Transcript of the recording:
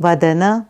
Vadana